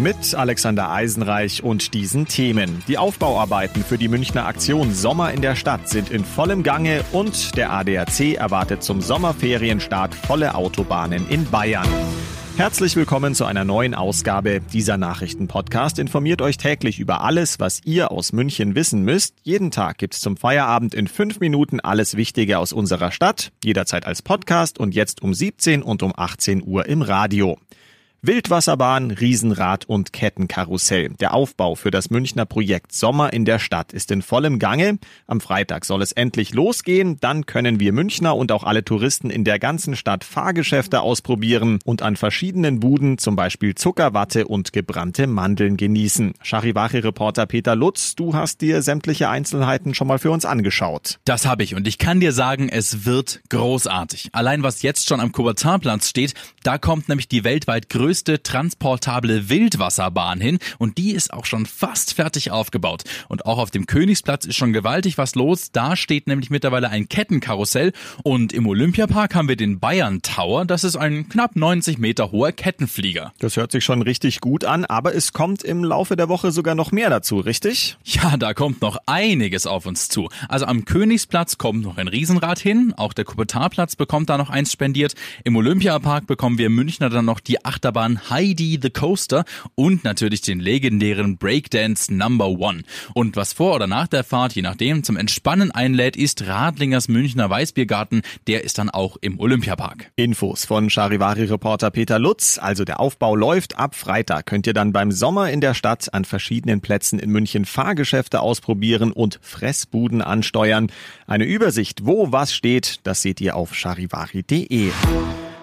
Mit Alexander Eisenreich und diesen Themen. Die Aufbauarbeiten für die Münchner Aktion Sommer in der Stadt sind in vollem Gange und der ADAC erwartet zum Sommerferienstart volle Autobahnen in Bayern. Herzlich willkommen zu einer neuen Ausgabe dieser Nachrichtenpodcast. Informiert euch täglich über alles, was ihr aus München wissen müsst. Jeden Tag gibt's zum Feierabend in fünf Minuten alles Wichtige aus unserer Stadt, jederzeit als Podcast und jetzt um 17 und um 18 Uhr im Radio. Wildwasserbahn, Riesenrad und Kettenkarussell. Der Aufbau für das Münchner Projekt Sommer in der Stadt ist in vollem Gange. Am Freitag soll es endlich losgehen. Dann können wir Münchner und auch alle Touristen in der ganzen Stadt Fahrgeschäfte ausprobieren und an verschiedenen Buden zum Beispiel Zuckerwatte und gebrannte Mandeln genießen. Charivari-Reporter Peter Lutz, du hast dir sämtliche Einzelheiten schon mal für uns angeschaut. Das habe ich und ich kann dir sagen, es wird großartig. Allein was jetzt schon am Kubertarplatz steht, da kommt nämlich die weltweit größte größte transportable Wildwasserbahn hin und die ist auch schon fast fertig aufgebaut. Und auch auf dem Königsplatz ist schon gewaltig was los. Da steht nämlich mittlerweile ein Kettenkarussell und im Olympiapark haben wir den Bayern Tower. Das ist ein knapp 90 Meter hoher Kettenflieger. Das hört sich schon richtig gut an, aber es kommt im Laufe der Woche sogar noch mehr dazu, richtig? Ja, da kommt noch einiges auf uns zu. Also am Königsplatz kommt noch ein Riesenrad hin, auch der Kupetarplatz bekommt da noch eins spendiert. Im Olympiapark bekommen wir Münchner dann noch die Achterbahn Achterbahn Heidi the Coaster und natürlich den legendären Breakdance Number One. Und was vor oder nach der Fahrt, je nachdem, zum Entspannen einlädt, ist Radlingers Münchner Weißbiergarten. Der ist dann auch im Olympiapark. Infos von Charivari-Reporter Peter Lutz. Also der Aufbau läuft. Ab Freitag könnt ihr dann beim Sommer in der Stadt an verschiedenen Plätzen in München Fahrgeschäfte ausprobieren und Fressbuden ansteuern. Eine Übersicht, wo was steht, das seht ihr auf charivari.de.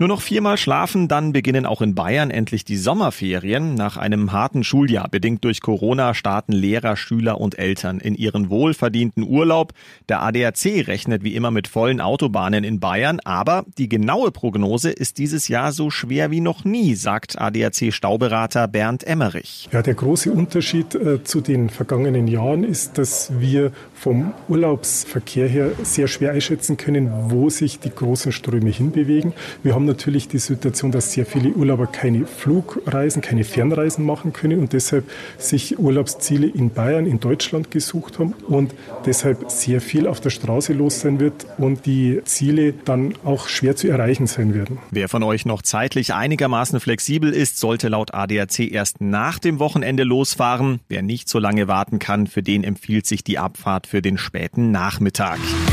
Nur noch viermal schlafen, dann beginnen auch in Bayern endlich die Sommerferien. Nach einem harten Schuljahr, bedingt durch Corona, starten Lehrer, Schüler und Eltern in ihren wohlverdienten Urlaub. Der ADAC rechnet wie immer mit vollen Autobahnen in Bayern, aber die genaue Prognose ist dieses Jahr so schwer wie noch nie, sagt ADAC-Stauberater Bernd Emmerich. Ja, der große Unterschied äh, zu den vergangenen Jahren ist, dass wir vom Urlaubsverkehr her sehr schwer einschätzen können, wo sich die großen Ströme hinbewegen. Wir haben natürlich die Situation, dass sehr viele Urlauber keine Flugreisen, keine Fernreisen machen können und deshalb sich Urlaubsziele in Bayern, in Deutschland gesucht haben und deshalb sehr viel auf der Straße los sein wird und die Ziele dann auch schwer zu erreichen sein werden. Wer von euch noch zeitlich einigermaßen flexibel ist, sollte laut ADAC erst nach dem Wochenende losfahren. Wer nicht so lange warten kann, für den empfiehlt sich die Abfahrt für den späten Nachmittag.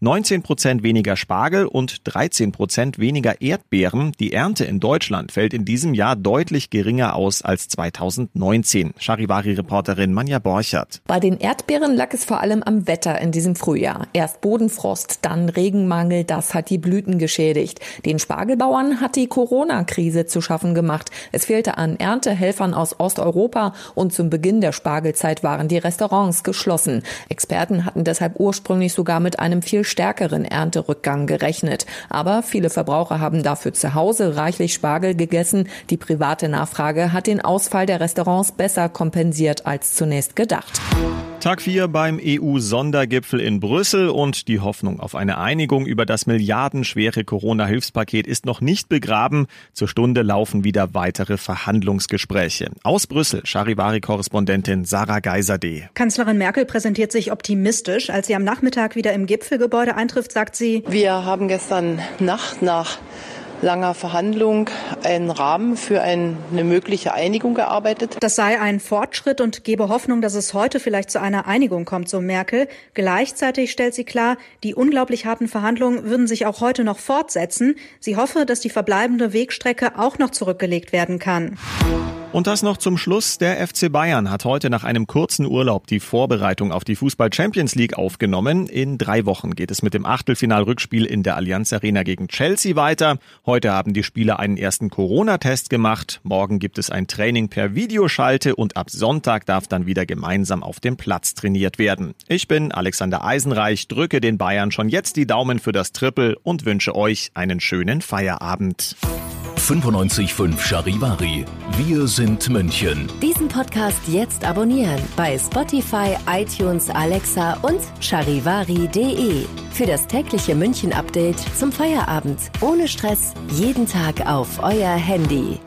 19 Prozent weniger Spargel und 13 Prozent weniger Erdbeeren. Die Ernte in Deutschland fällt in diesem Jahr deutlich geringer aus als 2019. Charivari-Reporterin Manja Borchert. Bei den Erdbeeren lag es vor allem am Wetter in diesem Frühjahr. Erst Bodenfrost, dann Regenmangel, das hat die Blüten geschädigt. Den Spargelbauern hat die Corona-Krise zu schaffen gemacht. Es fehlte an Erntehelfern aus Osteuropa und zum Beginn der Spargelzeit waren die Restaurants geschlossen. Experten hatten deshalb ursprünglich sogar mit einem viel stärkeren Ernterückgang gerechnet. Aber viele Verbraucher haben dafür zu Hause reichlich Spargel gegessen. Die private Nachfrage hat den Ausfall der Restaurants besser kompensiert als zunächst gedacht. Tag 4 beim EU-Sondergipfel in Brüssel und die Hoffnung auf eine Einigung über das milliardenschwere Corona-Hilfspaket ist noch nicht begraben. Zur Stunde laufen wieder weitere Verhandlungsgespräche. Aus Brüssel, Charivari-Korrespondentin Sarah Geiserde. Kanzlerin Merkel präsentiert sich optimistisch. Als sie am Nachmittag wieder im Gipfelgebäude eintrifft, sagt sie, wir haben gestern Nacht nach langer Verhandlung einen Rahmen für eine mögliche Einigung gearbeitet. Das sei ein Fortschritt und gebe Hoffnung, dass es heute vielleicht zu einer Einigung kommt, so Merkel. Gleichzeitig stellt sie klar, die unglaublich harten Verhandlungen würden sich auch heute noch fortsetzen. Sie hoffe, dass die verbleibende Wegstrecke auch noch zurückgelegt werden kann. Und das noch zum Schluss. Der FC Bayern hat heute nach einem kurzen Urlaub die Vorbereitung auf die Fußball Champions League aufgenommen. In drei Wochen geht es mit dem Achtelfinalrückspiel in der Allianz Arena gegen Chelsea weiter. Heute haben die Spieler einen ersten Corona-Test gemacht. Morgen gibt es ein Training per Videoschalte und ab Sonntag darf dann wieder gemeinsam auf dem Platz trainiert werden. Ich bin Alexander Eisenreich, drücke den Bayern schon jetzt die Daumen für das Triple und wünsche euch einen schönen Feierabend. 95.5 Charivari. Wir sind München. Diesen Podcast jetzt abonnieren bei Spotify, iTunes, Alexa und charivari.de. Für das tägliche München-Update zum Feierabend. Ohne Stress, jeden Tag auf euer Handy.